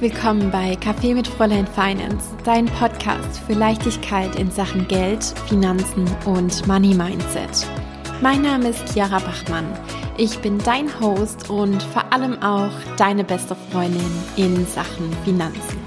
Willkommen bei Kaffee mit Fräulein Finance, dein Podcast für Leichtigkeit in Sachen Geld, Finanzen und Money Mindset. Mein Name ist Chiara Bachmann. Ich bin dein Host und vor allem auch deine beste Freundin in Sachen Finanzen.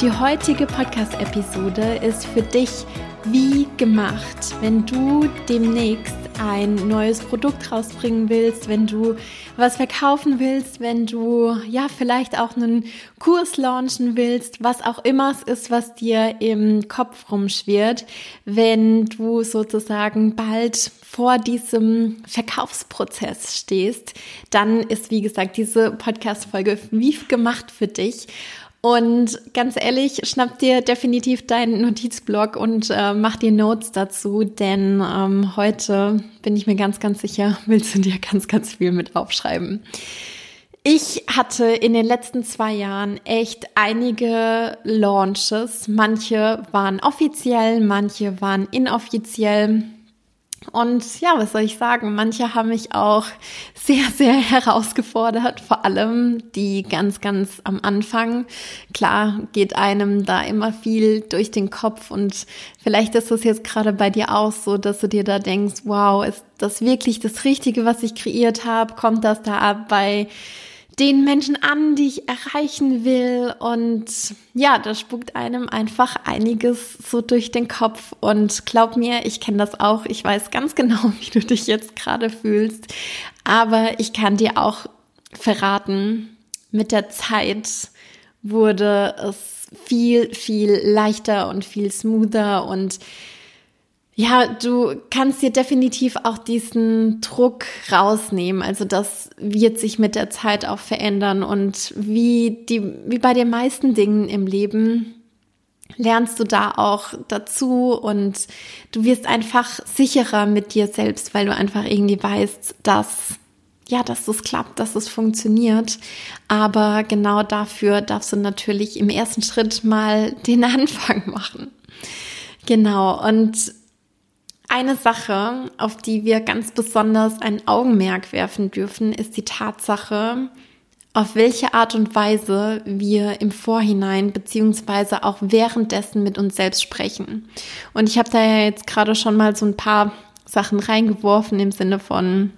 Die heutige Podcast-Episode ist für dich wie gemacht, wenn du demnächst ein neues Produkt rausbringen willst, wenn du was verkaufen willst, wenn du ja vielleicht auch einen Kurs launchen willst, was auch immer es ist, was dir im Kopf rumschwirrt, wenn du sozusagen bald vor diesem Verkaufsprozess stehst, dann ist wie gesagt diese Podcast Folge wie gemacht für dich und ganz ehrlich, schnapp dir definitiv deinen Notizblock und äh, mach dir Notes dazu, denn ähm, heute bin ich mir ganz, ganz sicher, willst du dir ganz, ganz viel mit aufschreiben. Ich hatte in den letzten zwei Jahren echt einige Launches. Manche waren offiziell, manche waren inoffiziell. Und ja, was soll ich sagen? Manche haben mich auch sehr, sehr herausgefordert, vor allem die ganz, ganz am Anfang. Klar geht einem da immer viel durch den Kopf und vielleicht ist das jetzt gerade bei dir auch so, dass du dir da denkst, wow, ist das wirklich das Richtige, was ich kreiert habe? Kommt das da bei den Menschen an, die ich erreichen will. Und ja, da spuckt einem einfach einiges so durch den Kopf. Und glaub mir, ich kenne das auch. Ich weiß ganz genau, wie du dich jetzt gerade fühlst. Aber ich kann dir auch verraten, mit der Zeit wurde es viel, viel leichter und viel smoother und ja, du kannst dir definitiv auch diesen Druck rausnehmen. Also das wird sich mit der Zeit auch verändern und wie die, wie bei den meisten Dingen im Leben lernst du da auch dazu und du wirst einfach sicherer mit dir selbst, weil du einfach irgendwie weißt, dass ja, dass das klappt, dass es funktioniert. Aber genau dafür darfst du natürlich im ersten Schritt mal den Anfang machen. Genau. Und eine Sache, auf die wir ganz besonders ein Augenmerk werfen dürfen, ist die Tatsache, auf welche Art und Weise wir im Vorhinein beziehungsweise auch währenddessen mit uns selbst sprechen. Und ich habe da ja jetzt gerade schon mal so ein paar Sachen reingeworfen im Sinne von,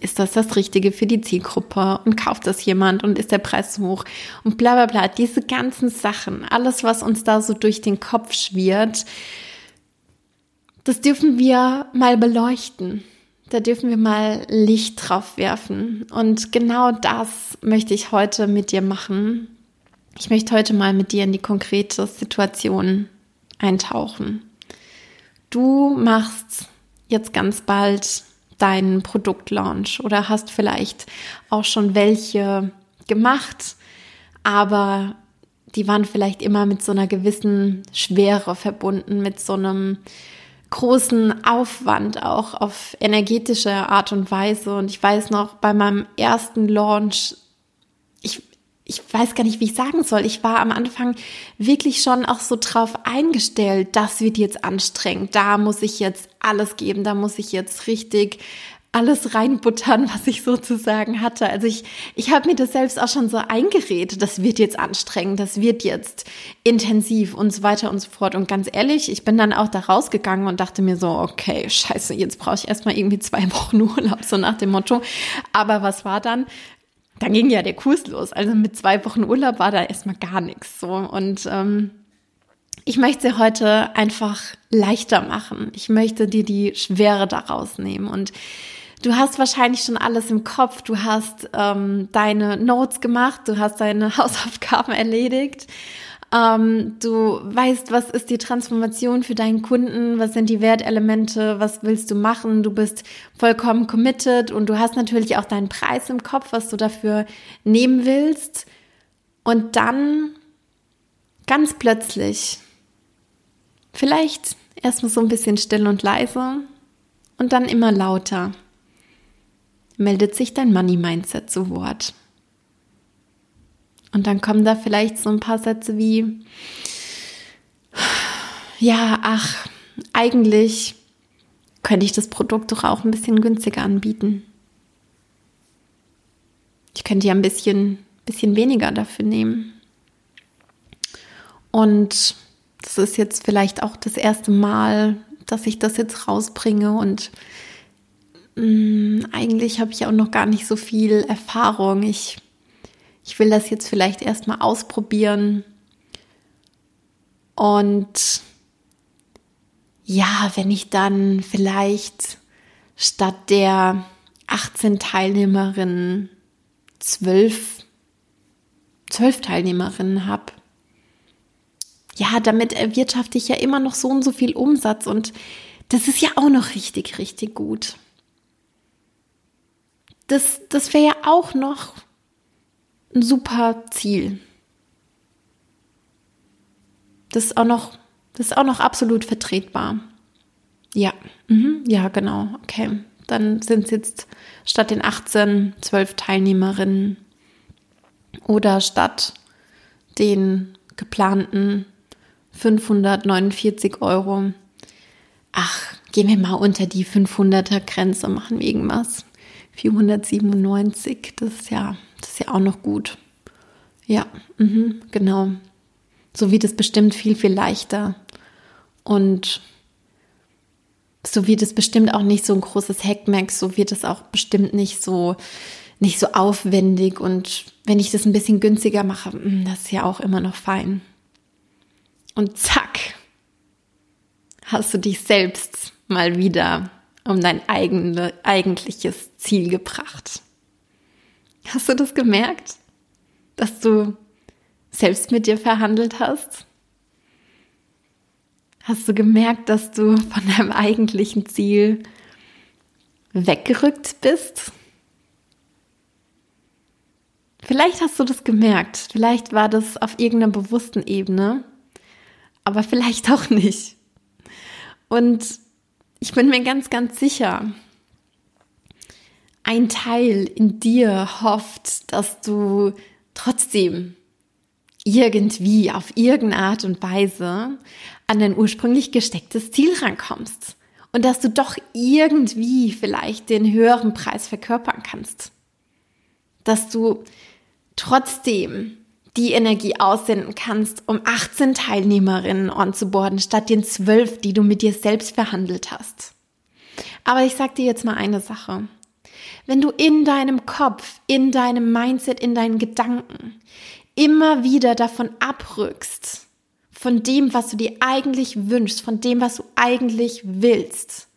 ist das das Richtige für die Zielgruppe und kauft das jemand und ist der Preis hoch und bla bla bla. Diese ganzen Sachen, alles, was uns da so durch den Kopf schwirrt, das dürfen wir mal beleuchten. Da dürfen wir mal Licht drauf werfen. Und genau das möchte ich heute mit dir machen. Ich möchte heute mal mit dir in die konkrete Situation eintauchen. Du machst jetzt ganz bald deinen Produktlaunch oder hast vielleicht auch schon welche gemacht, aber die waren vielleicht immer mit so einer gewissen Schwere verbunden, mit so einem großen Aufwand auch auf energetische Art und Weise. Und ich weiß noch, bei meinem ersten Launch, ich, ich weiß gar nicht, wie ich sagen soll. Ich war am Anfang wirklich schon auch so drauf eingestellt, das wird jetzt anstrengend. Da muss ich jetzt alles geben. Da muss ich jetzt richtig alles reinbuttern, was ich sozusagen hatte. Also ich, ich habe mir das selbst auch schon so eingeredet, das wird jetzt anstrengend, das wird jetzt intensiv und so weiter und so fort. Und ganz ehrlich, ich bin dann auch da rausgegangen und dachte mir so, okay, scheiße, jetzt brauche ich erstmal irgendwie zwei Wochen Urlaub, so nach dem Motto. Aber was war dann? Dann ging ja der Kurs los. Also mit zwei Wochen Urlaub war da erstmal gar nichts so. Und ähm, ich möchte sie heute einfach leichter machen. Ich möchte dir die Schwere daraus nehmen. Und Du hast wahrscheinlich schon alles im Kopf. Du hast ähm, deine Notes gemacht, du hast deine Hausaufgaben erledigt. Ähm, du weißt, was ist die Transformation für deinen Kunden, was sind die Wertelemente, was willst du machen. Du bist vollkommen committed und du hast natürlich auch deinen Preis im Kopf, was du dafür nehmen willst. Und dann ganz plötzlich, vielleicht erstmal so ein bisschen still und leise und dann immer lauter meldet sich dein Money Mindset zu Wort. Und dann kommen da vielleicht so ein paar Sätze wie, ja, ach, eigentlich könnte ich das Produkt doch auch ein bisschen günstiger anbieten. Ich könnte ja ein bisschen, bisschen weniger dafür nehmen. Und das ist jetzt vielleicht auch das erste Mal, dass ich das jetzt rausbringe und mm, eigentlich habe ich auch noch gar nicht so viel Erfahrung. Ich, ich will das jetzt vielleicht erstmal ausprobieren. Und ja, wenn ich dann vielleicht statt der 18 Teilnehmerinnen 12, 12 Teilnehmerinnen habe, ja, damit erwirtschafte ich ja immer noch so und so viel Umsatz und das ist ja auch noch richtig, richtig gut. Das, das wäre ja auch noch ein super Ziel. Das ist auch noch, das ist auch noch absolut vertretbar. Ja, mhm. ja, genau. Okay. Dann sind es jetzt statt den 18 12 Teilnehmerinnen oder statt den geplanten 549 Euro. Ach, gehen wir mal unter die 500er Grenze, machen wir irgendwas. 497, das ist ja, das ist ja auch noch gut. Ja, mhm, genau. So wird es bestimmt viel, viel leichter. Und so wird es bestimmt auch nicht so ein großes Hackmack, so wird es auch bestimmt nicht so, nicht so aufwendig. Und wenn ich das ein bisschen günstiger mache, mm, das ist ja auch immer noch fein. Und zack, hast du dich selbst mal wieder um dein eigene, eigentliches Ziel gebracht. Hast du das gemerkt? Dass du selbst mit dir verhandelt hast? Hast du gemerkt, dass du von deinem eigentlichen Ziel weggerückt bist? Vielleicht hast du das gemerkt. Vielleicht war das auf irgendeiner bewussten Ebene aber vielleicht auch nicht. Und ich bin mir ganz, ganz sicher, ein Teil in dir hofft, dass du trotzdem irgendwie auf irgendeine Art und Weise an dein ursprünglich gestecktes Ziel rankommst und dass du doch irgendwie vielleicht den höheren Preis verkörpern kannst. Dass du trotzdem die Energie aussenden kannst, um 18 Teilnehmerinnen onzuboarden, statt den 12, die du mit dir selbst verhandelt hast. Aber ich sag dir jetzt mal eine Sache. Wenn du in deinem Kopf, in deinem Mindset, in deinen Gedanken immer wieder davon abrückst, von dem, was du dir eigentlich wünschst, von dem, was du eigentlich willst,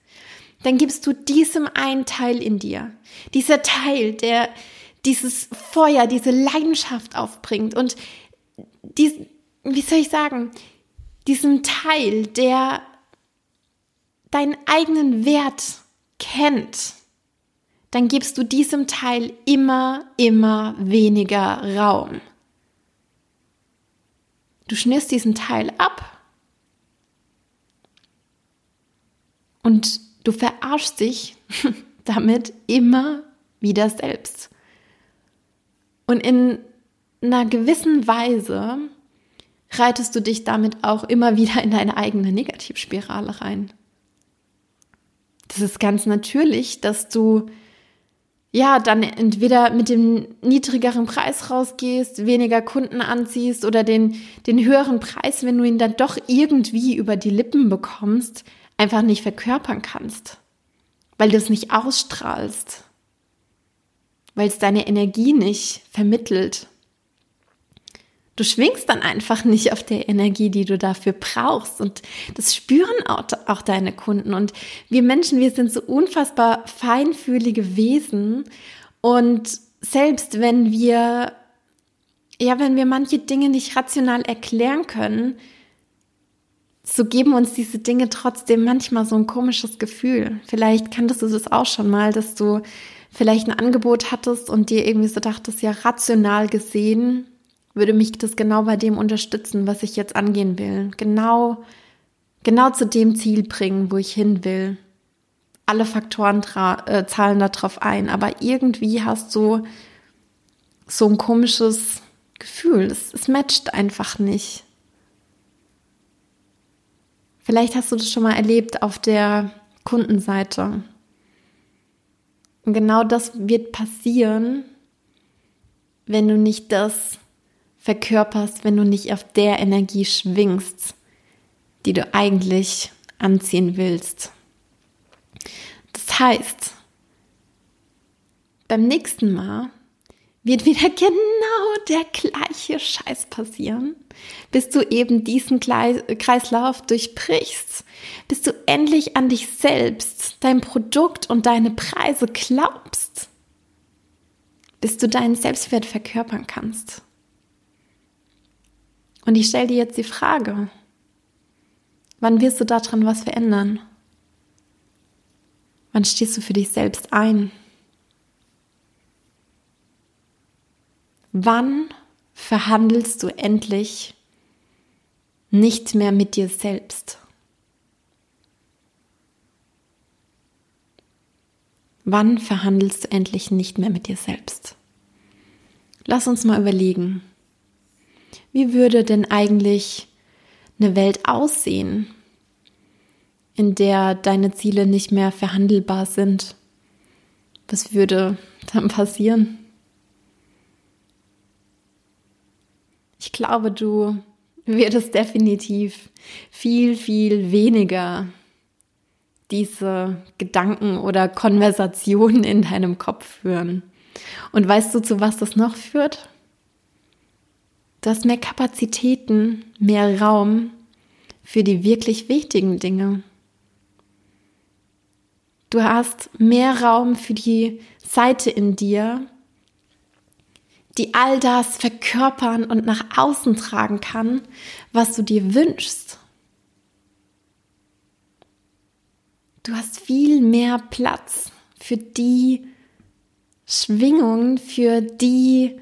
dann gibst du diesem einen Teil in dir, dieser Teil, der dieses Feuer, diese Leidenschaft aufbringt und dies, wie soll ich sagen, diesen Teil, der deinen eigenen Wert kennt, dann gibst du diesem Teil immer, immer weniger Raum. Du schnürst diesen Teil ab und du verarschst dich damit immer wieder selbst. Und in einer gewissen Weise reitest du dich damit auch immer wieder in deine eigene Negativspirale rein. Das ist ganz natürlich, dass du ja dann entweder mit dem niedrigeren Preis rausgehst, weniger Kunden anziehst oder den, den höheren Preis, wenn du ihn dann doch irgendwie über die Lippen bekommst, einfach nicht verkörpern kannst, weil du es nicht ausstrahlst weil es deine Energie nicht vermittelt. Du schwingst dann einfach nicht auf der Energie, die du dafür brauchst. Und das spüren auch, deine Kunden. Und wir Menschen, wir sind so unfassbar feinfühlige Wesen. Und selbst wenn wir, ja, wenn wir manche Dinge nicht rational erklären können, so geben uns diese Dinge trotzdem manchmal so ein komisches Gefühl. Vielleicht kanntest du das auch schon mal, dass du vielleicht ein Angebot hattest und dir irgendwie so dachtest, ja, rational gesehen würde mich das genau bei dem unterstützen, was ich jetzt angehen will. Genau, genau zu dem Ziel bringen, wo ich hin will. Alle Faktoren äh, zahlen darauf ein, aber irgendwie hast du so ein komisches Gefühl. Es, es matcht einfach nicht. Vielleicht hast du das schon mal erlebt auf der Kundenseite. Und genau das wird passieren, wenn du nicht das verkörperst, wenn du nicht auf der Energie schwingst, die du eigentlich anziehen willst. Das heißt, beim nächsten Mal wird wieder genau der gleiche Scheiß passieren, bis du eben diesen Kreislauf durchbrichst, bis du endlich an dich selbst, dein Produkt und deine Preise glaubst, bis du deinen Selbstwert verkörpern kannst. Und ich stelle dir jetzt die Frage, wann wirst du daran was verändern? Wann stehst du für dich selbst ein? Wann verhandelst du endlich nicht mehr mit dir selbst? Wann verhandelst du endlich nicht mehr mit dir selbst? Lass uns mal überlegen, wie würde denn eigentlich eine Welt aussehen, in der deine Ziele nicht mehr verhandelbar sind? Was würde dann passieren? Ich glaube, du wirst definitiv viel, viel weniger diese Gedanken oder Konversationen in deinem Kopf führen. Und weißt du, zu was das noch führt? Du hast mehr Kapazitäten, mehr Raum für die wirklich wichtigen Dinge. Du hast mehr Raum für die Seite in dir, die all das verkörpern und nach außen tragen kann, was du dir wünschst. Du hast viel mehr Platz für die Schwingungen, für die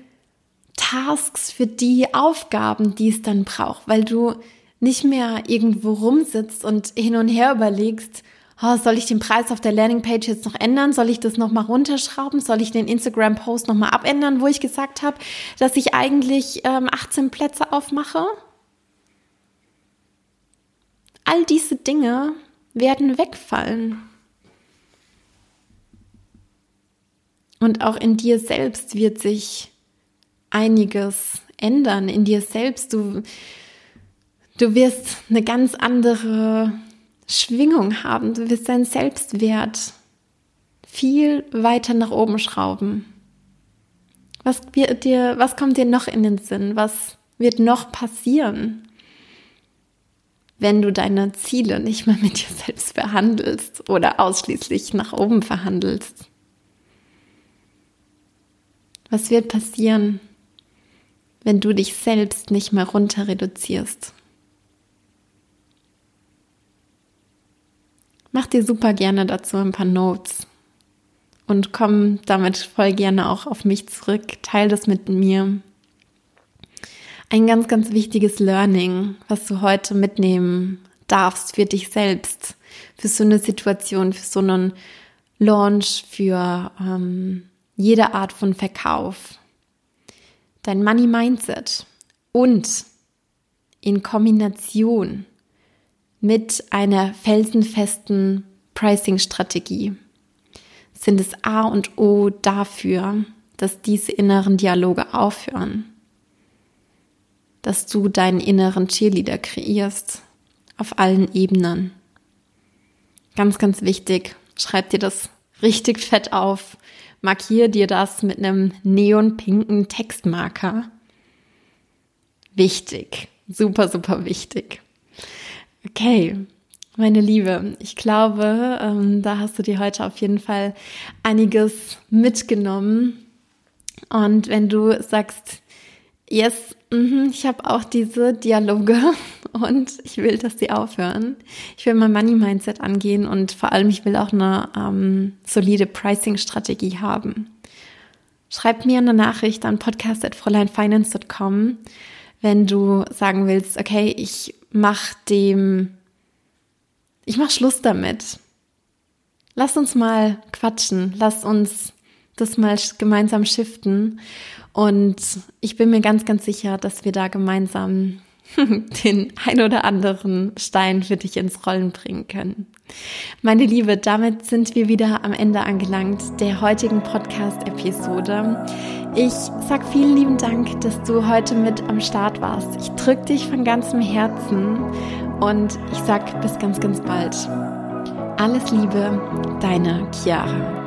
Tasks, für die Aufgaben, die es dann braucht, weil du nicht mehr irgendwo rumsitzt und hin und her überlegst, oh, soll ich den Preis auf der Landingpage jetzt noch ändern? Soll ich das nochmal runterschrauben? Soll ich den Instagram-Post nochmal abändern, wo ich gesagt habe, dass ich eigentlich ähm, 18 Plätze aufmache? All diese Dinge werden wegfallen. Und auch in dir selbst wird sich einiges ändern. In dir selbst. Du, du wirst eine ganz andere Schwingung haben. Du wirst deinen Selbstwert viel weiter nach oben schrauben. Was wird dir, was kommt dir noch in den Sinn? Was wird noch passieren, wenn du deine Ziele nicht mehr mit dir selbst verhandelst oder ausschließlich nach oben verhandelst? Was wird passieren, wenn du dich selbst nicht mehr runter reduzierst? mach dir super gerne dazu ein paar Notes und komm damit voll gerne auch auf mich zurück. Teil das mit mir. Ein ganz, ganz wichtiges Learning, was du heute mitnehmen darfst für dich selbst, für so eine Situation, für so einen Launch, für ähm, jede Art von Verkauf. Dein Money Mindset und in Kombination mit einer felsenfesten Pricing-Strategie sind es A und O dafür, dass diese inneren Dialoge aufhören, dass du deinen inneren Cheerleader kreierst auf allen Ebenen. Ganz, ganz wichtig, schreib dir das richtig fett auf, markier dir das mit einem neonpinken Textmarker. Wichtig, super, super wichtig. Okay, meine Liebe, ich glaube, ähm, da hast du dir heute auf jeden Fall einiges mitgenommen. Und wenn du sagst, yes, mh, ich habe auch diese Dialoge und ich will, dass sie aufhören. Ich will mein Money Mindset angehen und vor allem ich will auch eine ähm, solide Pricing-Strategie haben. Schreib mir eine Nachricht an podcast.fräuleinfinance.com, wenn du sagen willst, okay, ich mach dem, ich mach Schluss damit. Lass uns mal quatschen, lass uns das mal gemeinsam shiften und ich bin mir ganz, ganz sicher, dass wir da gemeinsam den ein oder anderen Stein für dich ins Rollen bringen können. Meine Liebe, damit sind wir wieder am Ende angelangt der heutigen Podcast-Episode. Ich sag vielen lieben Dank, dass du heute mit am Start warst. Ich drück dich von ganzem Herzen und ich sag bis ganz, ganz bald. Alles Liebe, deine Chiara.